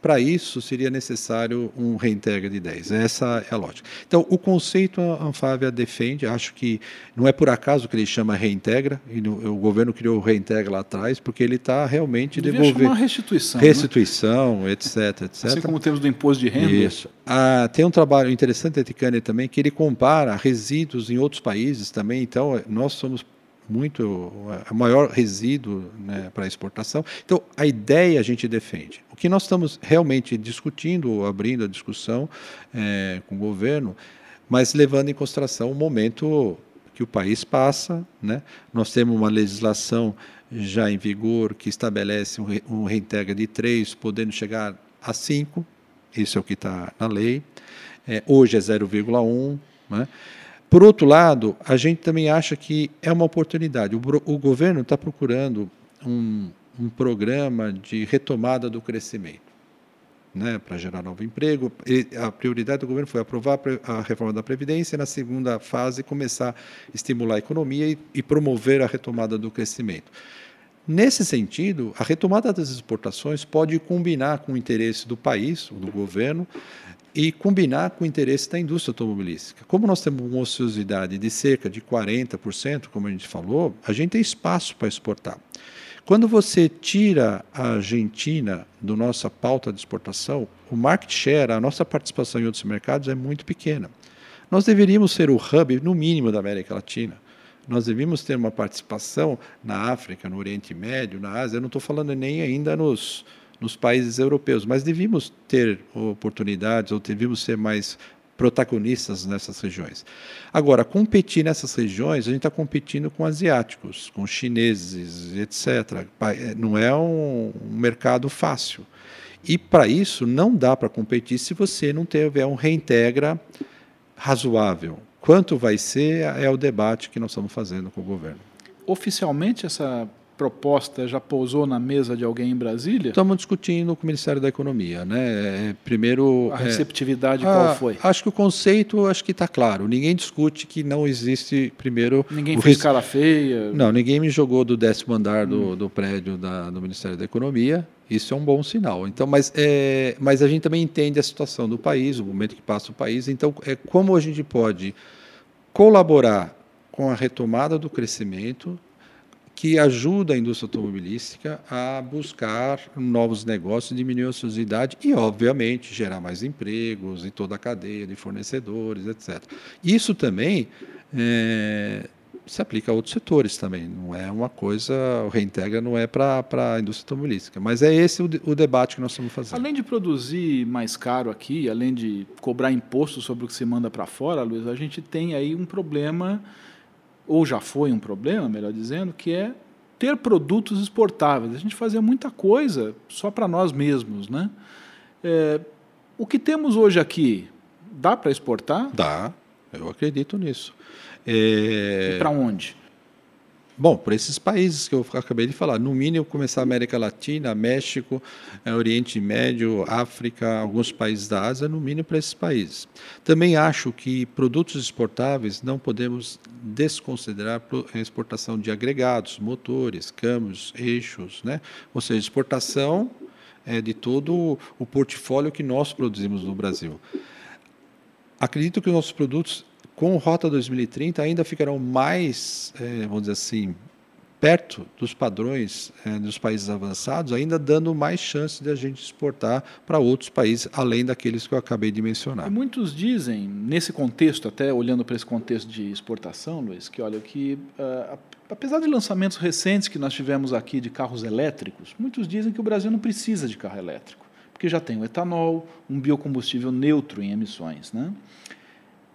para isso seria necessário um reintegra de 10. Essa é a lógica. Então, o conceito a Anfávia defende, acho que não é por acaso que ele chama reintegra, e no, o governo criou o reintegra lá atrás, porque ele está realmente devolvendo. uma restituição. Restituição, né? etc, etc. Assim como temos do imposto de renda. Isso. Ah, tem um trabalho interessante da Ticane também, que ele compara resíduos em outros países também. Então, nós somos muito o maior resíduo né, para exportação. Então, a ideia a gente defende. O que nós estamos realmente discutindo, abrindo a discussão é, com o governo, mas levando em consideração o momento que o país passa. Né? Nós temos uma legislação já em vigor que estabelece um, um reintegra de 3, podendo chegar a 5, isso é o que está na lei. É, hoje é 0,1. Né? Por outro lado, a gente também acha que é uma oportunidade. O, o governo está procurando um, um programa de retomada do crescimento. Né, para gerar novo emprego. E a prioridade do governo foi aprovar a reforma da Previdência e, na segunda fase, começar a estimular a economia e, e promover a retomada do crescimento. Nesse sentido, a retomada das exportações pode combinar com o interesse do país, do governo, e combinar com o interesse da indústria automobilística. Como nós temos uma ociosidade de cerca de 40%, como a gente falou, a gente tem espaço para exportar. Quando você tira a Argentina do nossa pauta de exportação, o market share, a nossa participação em outros mercados é muito pequena. Nós deveríamos ser o hub, no mínimo, da América Latina. Nós deveríamos ter uma participação na África, no Oriente Médio, na Ásia. Eu não estou falando nem ainda nos, nos países europeus, mas devíamos ter oportunidades ou devíamos ser mais protagonistas nessas regiões. Agora, competir nessas regiões, a gente está competindo com asiáticos, com chineses, etc. Não é um, mercado fácil. E para isso não dá para competir se você não tiver um reintegra razoável. Quanto vai ser é o debate que nós estamos fazendo com o governo. Oficialmente essa proposta já pousou na mesa de alguém em Brasília? Estamos discutindo com o Ministério da Economia, né? É, primeiro a é, receptividade é, qual a, foi? Acho que o conceito acho que está claro. Ninguém discute que não existe primeiro. Ninguém fez cara feia. Não, ninguém me jogou do décimo andar do, hum. do prédio da, do Ministério da Economia. Isso é um bom sinal. Então, mas, é, mas a gente também entende a situação do país, o momento que passa o país. Então, é como a gente pode colaborar com a retomada do crescimento que ajuda a indústria automobilística a buscar novos negócios, diminuir a ociosidade e, obviamente, gerar mais empregos em toda a cadeia de fornecedores, etc. Isso também é, se aplica a outros setores também. Não é uma coisa, o reintegra não é para a indústria automobilística, mas é esse o, o, debate que nós estamos fazendo. Além de produzir mais caro aqui, além de cobrar imposto sobre o que se manda para fora, Luiz, a gente tem aí um problema ou já foi um problema, melhor dizendo, que é ter produtos exportáveis. A gente fazia muita coisa só para nós mesmos, né? É, o que temos hoje aqui dá para exportar? Dá, eu acredito nisso. É... E para onde? Bom, por esses países que eu acabei de falar, no mínimo começar a América Latina, México, é, Oriente Médio, África, alguns países da Ásia, no mínimo para esses países. Também acho que produtos exportáveis não podemos desconsiderar a exportação de agregados, motores, câmbios, eixos, né? Ou seja, exportação é, de todo o portfólio que nós produzimos no Brasil. Acredito que os nossos produtos com o Rota 2030 ainda ficarão mais, é, vamos dizer assim, perto dos padrões é, dos países avançados, ainda dando mais chances de a gente exportar para outros países, além daqueles que eu acabei de mencionar. E muitos dizem, nesse contexto, até olhando para esse contexto de exportação, Luiz, que olha que uh, apesar de lançamentos recentes que nós tivemos aqui de carros elétricos, muitos dizem que o Brasil não precisa de carro elétrico porque já tem o etanol, um biocombustível neutro em emissões. Né?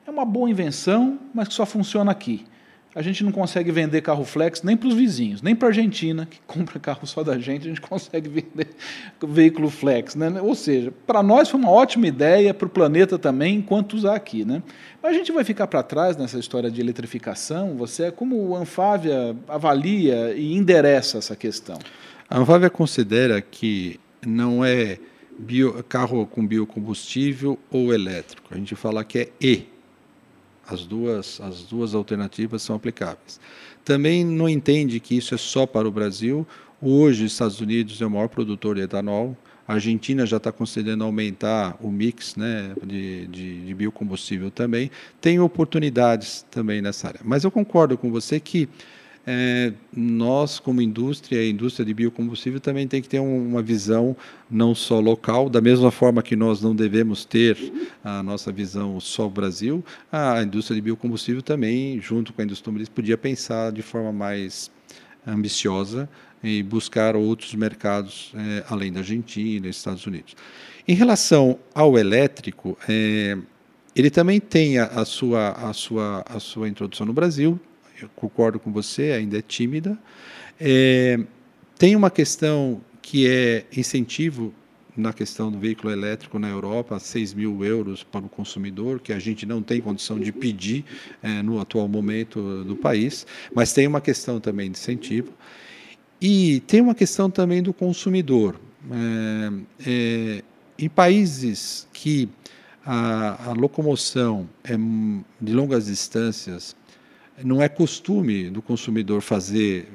É uma boa invenção, mas que só funciona aqui a gente não consegue vender carro flex nem para os vizinhos, nem para a Argentina, que compra carro só da gente, a gente consegue vender veículo flex. Né? Ou seja, para nós foi uma ótima ideia, para o planeta também, enquanto usar aqui. Né? Mas a gente vai ficar para trás nessa história de eletrificação. Você como o Anfávia avalia e endereça essa questão? A Anfávia considera que não é bio, carro com biocombustível ou elétrico. A gente fala que é E as duas, as duas alternativas são aplicáveis. Também não entende que isso é só para o Brasil. Hoje, os Estados Unidos é o maior produtor de etanol. A Argentina já está considerando aumentar o mix né, de, de, de biocombustível também. Tem oportunidades também nessa área. Mas eu concordo com você que é, nós, como indústria, a indústria de biocombustível também tem que ter uma visão não só local, da mesma forma que nós não devemos ter a nossa visão só Brasil, a indústria de biocombustível também, junto com a indústria automobilística, podia pensar de forma mais ambiciosa e buscar outros mercados é, além da Argentina, Estados Unidos. Em relação ao elétrico, é, ele também tem a, a, sua, a, sua, a sua introdução no Brasil, eu concordo com você, ainda é tímida. É, tem uma questão que é incentivo na questão do veículo elétrico na Europa, 6 mil euros para o consumidor, que a gente não tem condição de pedir é, no atual momento do país, mas tem uma questão também de incentivo. E tem uma questão também do consumidor. É, é, em países que a, a locomoção é de longas distâncias não é costume do consumidor fazer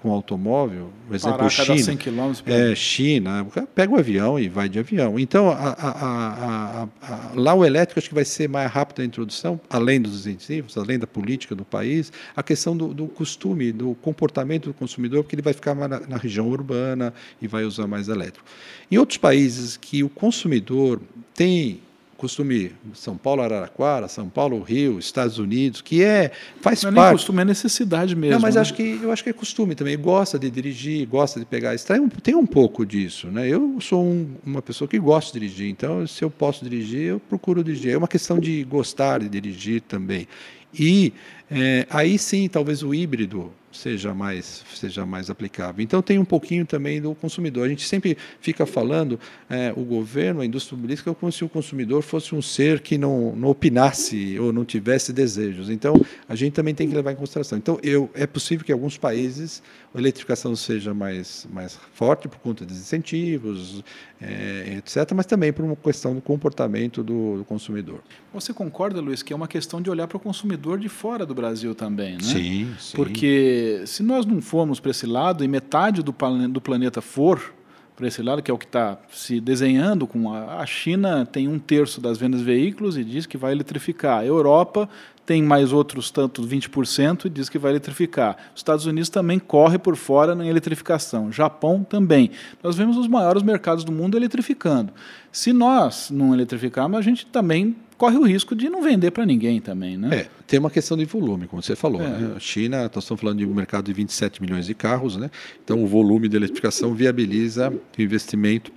com automóvel, por exemplo, Parar China, 100 é, China, pega o avião e vai de avião. Então, a, a, a, lá o elétrico acho que vai ser mais rápido a introdução, além dos incentivos, além da política do país, a questão do, do costume, do comportamento do consumidor, porque ele vai ficar na, na região urbana e vai usar mais elétrico. Em outros países que o consumidor tem costume São Paulo, Araraquara, São Paulo, Rio, Estados Unidos, que é faz não é parte. Nem costume é necessidade mesmo. Não, mas né? acho que eu acho que é costume também. Gosta de dirigir, gosta de pegar estrada, tem um pouco disso, né? Eu sou um, uma pessoa que gosta de dirigir, então se eu posso dirigir, eu procuro dirigir. É uma questão de gostar de dirigir também. E é, aí sim, talvez o híbrido seja mais, seja mais aplicável. Então tem um pouquinho também do consumidor. A gente sempre fica falando, é, o governo, a indústria automobilística, como se o consumidor fosse um ser que não, não opinasse ou não tivesse desejos. Então a gente também tem que levar em consideração. Então eu, é possível que alguns países a eletrificação seja mais, mais forte por conta dos incentivos, é, etc., mas também por uma questão do comportamento do, do, consumidor. Você concorda, Luiz, que é uma questão de olhar para o consumidor de fora do Brasil também, né? Sim, sim. Porque se nós não formos para esse lado e metade do, do planeta for para esse lado, que é o que está se desenhando com a, a China tem um terço das vendas de veículos e diz que vai eletrificar. A Europa tem mais outros tanto 20% e diz que vai eletrificar. Os Estados Unidos também corre por fora na eletrificação. Japão também. Nós vemos os maiores mercados do mundo eletrificando. Se nós não eletrificarmos, a gente também corre o risco de não vender para ninguém também, né? É, tem uma questão de volume, como você falou. É. Né? A China, nós estamos falando de um mercado de 27 milhões de carros, né? Então o volume de eletrificação viabiliza o investimento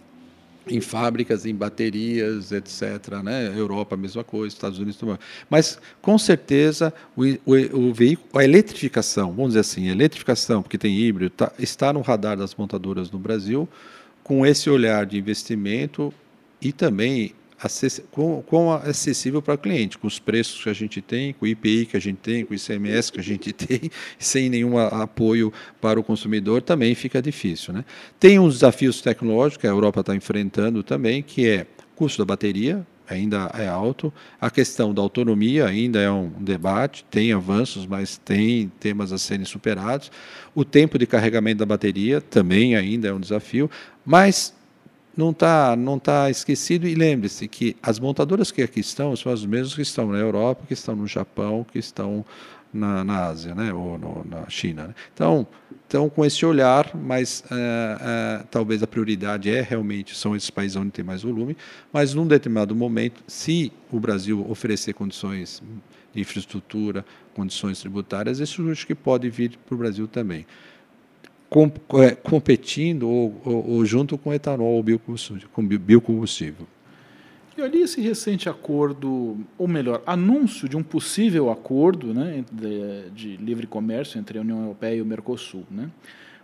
em fábricas, em baterias, etc. Né? Europa, a mesma coisa, Estados Unidos também. Mas, com certeza, o, o, o, veículo, a eletrificação, vamos dizer assim, a eletrificação, porque tem híbrido, tá, está no radar das montadoras no Brasil, com esse olhar de investimento e também com acessível para o cliente, com os preços que a gente tem, com o IPI que a gente tem, com o ICMS que a gente tem, sem nenhum apoio para o consumidor, também fica difícil. Né? Tem uns desafios tecnológicos que a Europa está enfrentando também, que é custo da bateria, ainda é alto. A questão da autonomia ainda é um debate, tem avanços, mas tem temas a serem superados. O tempo de carregamento da bateria também ainda é um desafio, mas não está não tá esquecido. E lembre-se que as montadoras que aqui estão são as mesmas que estão na Europa, que estão no Japão, que estão na, na Ásia, né? ou no, na China. Né? Então, então, com esse olhar, mas uh, uh, talvez a prioridade é realmente são esses países onde tem mais volume, mas num determinado momento, se o Brasil oferecer condições de infraestrutura, condições tributárias, isso acho que pode vir para o Brasil também. Com, é, competindo ou, ou, ou, junto com etanol ou biocombustível. Com biocombustível. E ali esse recente acordo, ou melhor, anúncio de um possível acordo né, de, de livre comércio entre a União Europeia e o Mercosul. Né?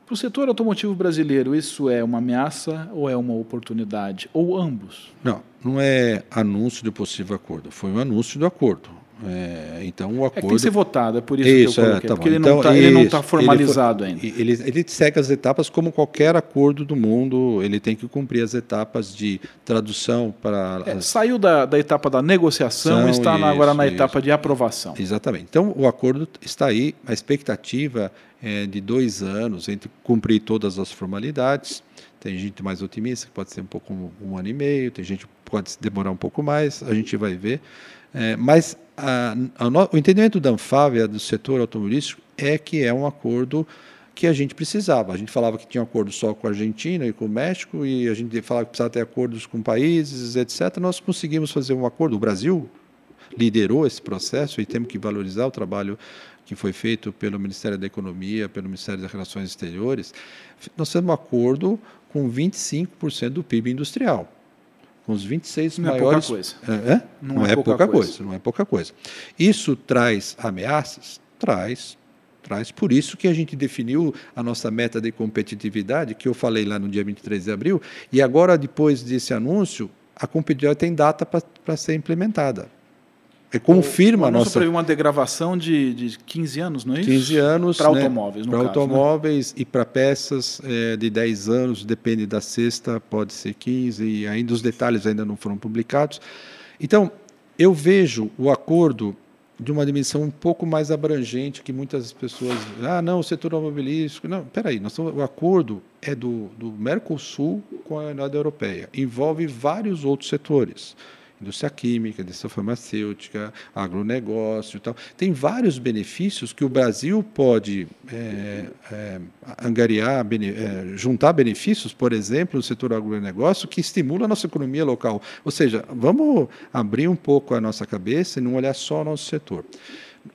Para o setor automotivo brasileiro, isso é uma ameaça ou é uma oportunidade? Ou ambos? Não, não é anúncio de possível acordo, foi um anúncio do acordo. É, então o acordo. É, tem que ser votado, é por isso, isso que eu coloquei, é, tá porque ele não está então, tá formalizado ele ainda. Ele, ele, segue as etapas como qualquer acordo do mundo, ele tem que cumprir as etapas de tradução para. É, as... Saiu da, da etapa da negociação e está isso, agora na isso. etapa de aprovação. Exatamente. Então o acordo está aí, a expectativa é de dois anos entre cumprir todas as formalidades. Tem gente mais otimista, que pode ser um pouco um, um ano e meio, tem gente que pode demorar um pouco mais, a gente vai ver. É, mas a, a o entendimento da Anfávia, do setor automobilístico, é que é um acordo que a gente precisava. A gente falava que tinha um acordo só com a Argentina e com o México, e a gente falava que precisava ter acordos com países, etc. Nós conseguimos fazer um acordo. O Brasil liderou esse processo e temos que valorizar o trabalho que foi feito pelo Ministério da Economia, pelo Ministério das Relações Exteriores. Nós temos um acordo com 25% do PIB industrial com os 26 não maiores. É coisa. É? Não, não, é, é pouca, pouca coisa. coisa. Não é pouca coisa. Isso traz ameaças? Traz. Traz. Por isso que a gente definiu a nossa meta de competitividade, que eu falei lá no dia 23 de abril, e agora, depois desse anúncio, a competitividade tem data para ser implementada. Confirma o, o a nossa. uma degravação de, de 15 anos, não é isso? 15 anos. Para né, automóveis, Para né? automóveis né? e para peças é, de 10 anos, depende da cesta, pode ser 15, e ainda os detalhes ainda não foram publicados. Então, eu vejo o acordo de uma dimensão um pouco mais abrangente que muitas pessoas. Ah, não, o setor automobilístico. Não, peraí, nós estamos, o acordo é do, do Mercosul com a União Europeia, envolve vários outros setores indústria química, indústria farmacêutica, agronegócio e tal. Tem vários benefícios que o Brasil pode é, é, angariar, bene, é, juntar benefícios, por exemplo, no setor agronegócio, que estimula a nossa economia local. Ou seja, vamos abrir um pouco a nossa cabeça e não olhar só o nosso setor.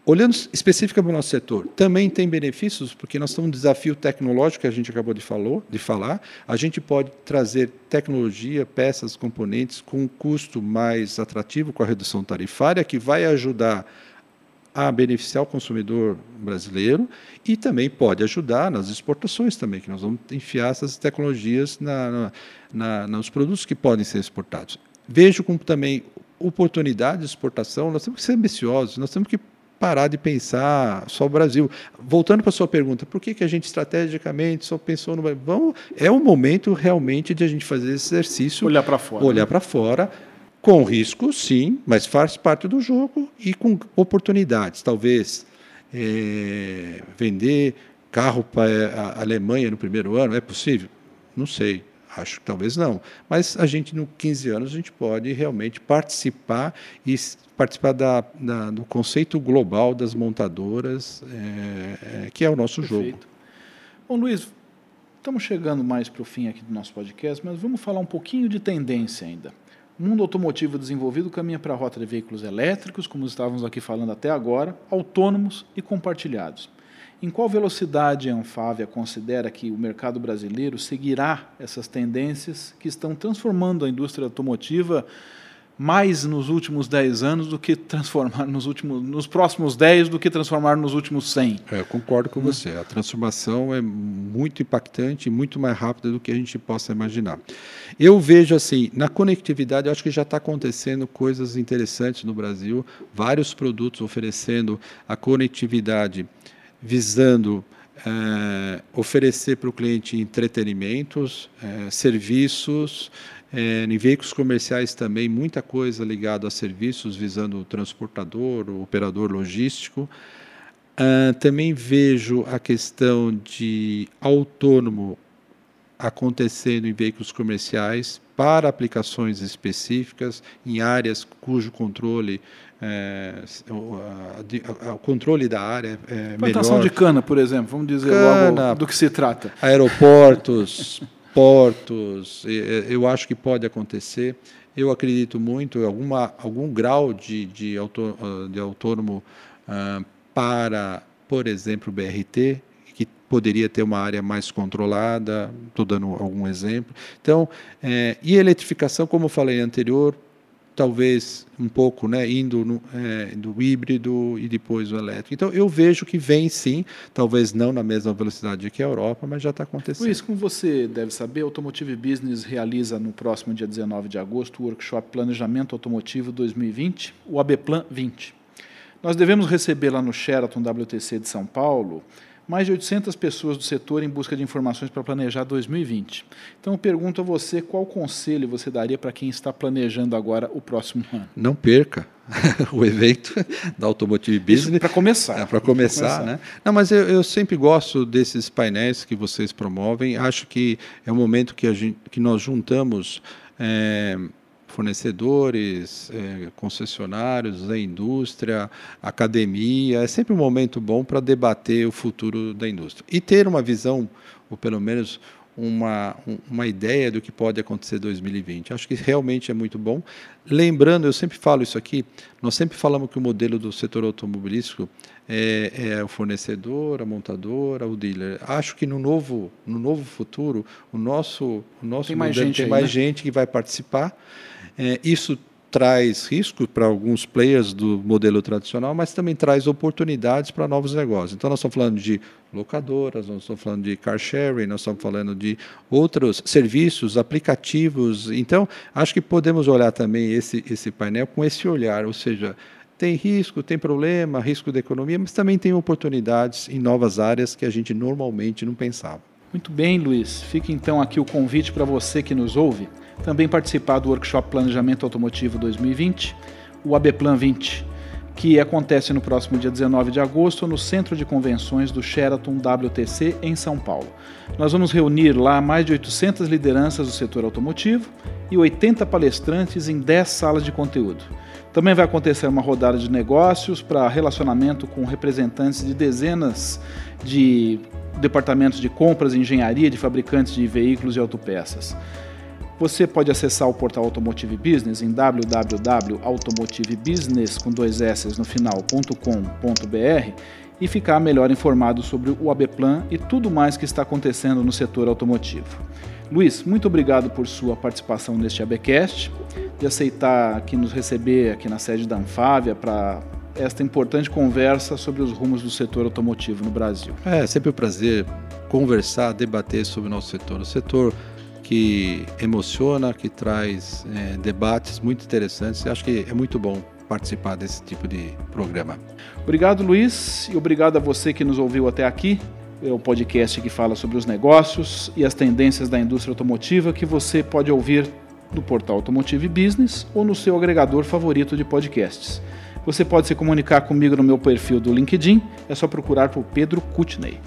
Olhando especificamente para o nosso setor, também tem benefícios, porque nós temos um desafio tecnológico que a gente acabou de, falou, de falar. A gente pode trazer tecnologia, peças, componentes com um custo mais atrativo com a redução tarifária, que vai ajudar a beneficiar o consumidor brasileiro e também pode ajudar nas exportações também, que nós vamos enfiar essas tecnologias na, na, nos produtos que podem ser exportados. Vejo como também oportunidade de exportação, nós temos que ser ambiciosos, nós temos que parar de pensar só o Brasil. Voltando para a sua pergunta, por que, que a gente estrategicamente só pensou no Brasil? Vamos, é o momento realmente de a gente fazer esse exercício. Olhar para fora. Olhar né? para fora, com risco, sim, mas faz parte do jogo e com oportunidades. Talvez é, vender carro para a Alemanha no primeiro ano, é possível? Não sei. Acho que talvez não. Mas a gente, no 15 anos, a gente pode realmente participar e participar da, da, do conceito global das montadoras, é, é, que é o nosso Perfeito. jogo. Bom, Luiz, estamos chegando mais para o fim aqui do nosso podcast, mas vamos falar um pouquinho de tendência ainda. O mundo automotivo desenvolvido caminha para a rota de veículos elétricos, como estávamos aqui falando até agora, autônomos e compartilhados. Em qual velocidade a Anfávia considera que o mercado brasileiro seguirá essas tendências que estão transformando a indústria automotiva mais nos últimos 10 anos do que transformar nos últimos nos próximos 10 do que transformar nos últimos 100. É, eu concordo com você. A transformação é muito impactante e muito mais rápida do que a gente possa imaginar. Eu vejo assim, na conectividade, eu acho que já está acontecendo coisas interessantes no Brasil, vários produtos oferecendo a conectividade visando é, oferecer para o cliente entretenimentos, é, serviços, é, em veículos comerciais também, muita coisa ligada a serviços, visando o transportador, o operador logístico. Uh, também vejo a questão de autônomo acontecendo em veículos comerciais para aplicações específicas, em áreas cujo controle é, o, o, controle da área é Plantação melhor. de cana, por exemplo, vamos dizer cana, logo do que se trata. Aeroportos, portos, eu acho que pode acontecer. Eu acredito muito em alguma, algum grau de, de, autô, de autônomo uh, para, por exemplo, o BRT, que poderia ter uma área mais controlada, estou dando algum exemplo. Então, é, e eletrificação, como eu falei anterior, talvez um pouco né, indo no, é, do híbrido e depois o elétrico. Então, eu vejo que vem sim, talvez não na mesma velocidade que a Europa, mas já está acontecendo. Luiz, como você deve saber, Automotive Business realiza no próximo dia 19 de agosto o workshop Planejamento Automotivo 2020, o ABPlan 20. Nós devemos receber lá no Sheraton WTC de São Paulo mais de 800 pessoas do setor em busca de informações para planejar 2020. Então eu pergunto a você qual conselho você daria para quem está planejando agora o próximo ano? Não perca o evento da Automotive Business. Para começar. É, para começar, começar, né? Não, mas eu, eu, sempre gosto desses painéis que vocês promovem. Acho que é um momento que, a gente, que nós juntamos é, fornecedores, é, concessionários, a indústria, academia. É sempre um momento bom para debater o futuro da indústria. E ter uma visão, ou pelo menos uma, uma ideia do que pode acontecer em 2020. Acho que realmente é muito bom. Lembrando, eu sempre falo isso aqui, nós sempre falamos que o modelo do setor automobilístico é, é, o fornecedor, a montadora, o dealer. Acho que no novo, no novo futuro, o nosso, o nosso tem mais, gente, tem aí, mais né? gente que vai participar. É, isso traz risco para alguns players do modelo tradicional, mas também traz oportunidades para novos negócios. Então, nós estamos falando de locadoras, nós estamos falando de car sharing, nós estamos falando de outros serviços, aplicativos. Então, acho que podemos olhar também esse, esse painel com esse olhar, ou seja, tem risco, tem problema, risco da economia, mas também tem oportunidades em novas áreas que a gente normalmente não pensava. Muito bem, Luiz. Fica então aqui o convite para você que nos ouve também participar do workshop Planejamento Automotivo 2020, o ABPlan 20, que acontece no próximo dia 19 de agosto no Centro de Convenções do Sheraton WTC em São Paulo. Nós vamos reunir lá mais de 800 lideranças do setor automotivo e 80 palestrantes em 10 salas de conteúdo. Também vai acontecer uma rodada de negócios para relacionamento com representantes de dezenas de departamentos de compras engenharia de fabricantes de veículos e autopeças. Você pode acessar o portal Automotive Business em www.automotivebusiness com dois s no final.com.br e ficar melhor informado sobre o ABPlan e tudo mais que está acontecendo no setor automotivo. Luiz, muito obrigado por sua participação neste ABcast, de aceitar aqui nos receber aqui na sede da Anfávia para esta importante conversa sobre os rumos do setor automotivo no Brasil. É sempre um prazer conversar, debater sobre o nosso setor. O setor que emociona, que traz é, debates muito interessantes. Eu acho que é muito bom participar desse tipo de programa. Obrigado, Luiz, e obrigado a você que nos ouviu até aqui. É o podcast que fala sobre os negócios e as tendências da indústria automotiva que você pode ouvir no portal Automotive Business ou no seu agregador favorito de podcasts. Você pode se comunicar comigo no meu perfil do LinkedIn, é só procurar por Pedro Kutney.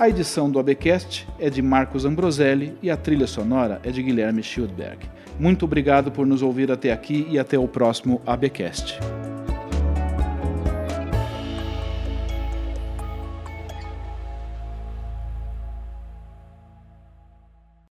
A edição do ABcast é de Marcos Ambroselli e a trilha sonora é de Guilherme Schildberg. Muito obrigado por nos ouvir até aqui e até o próximo ABcast.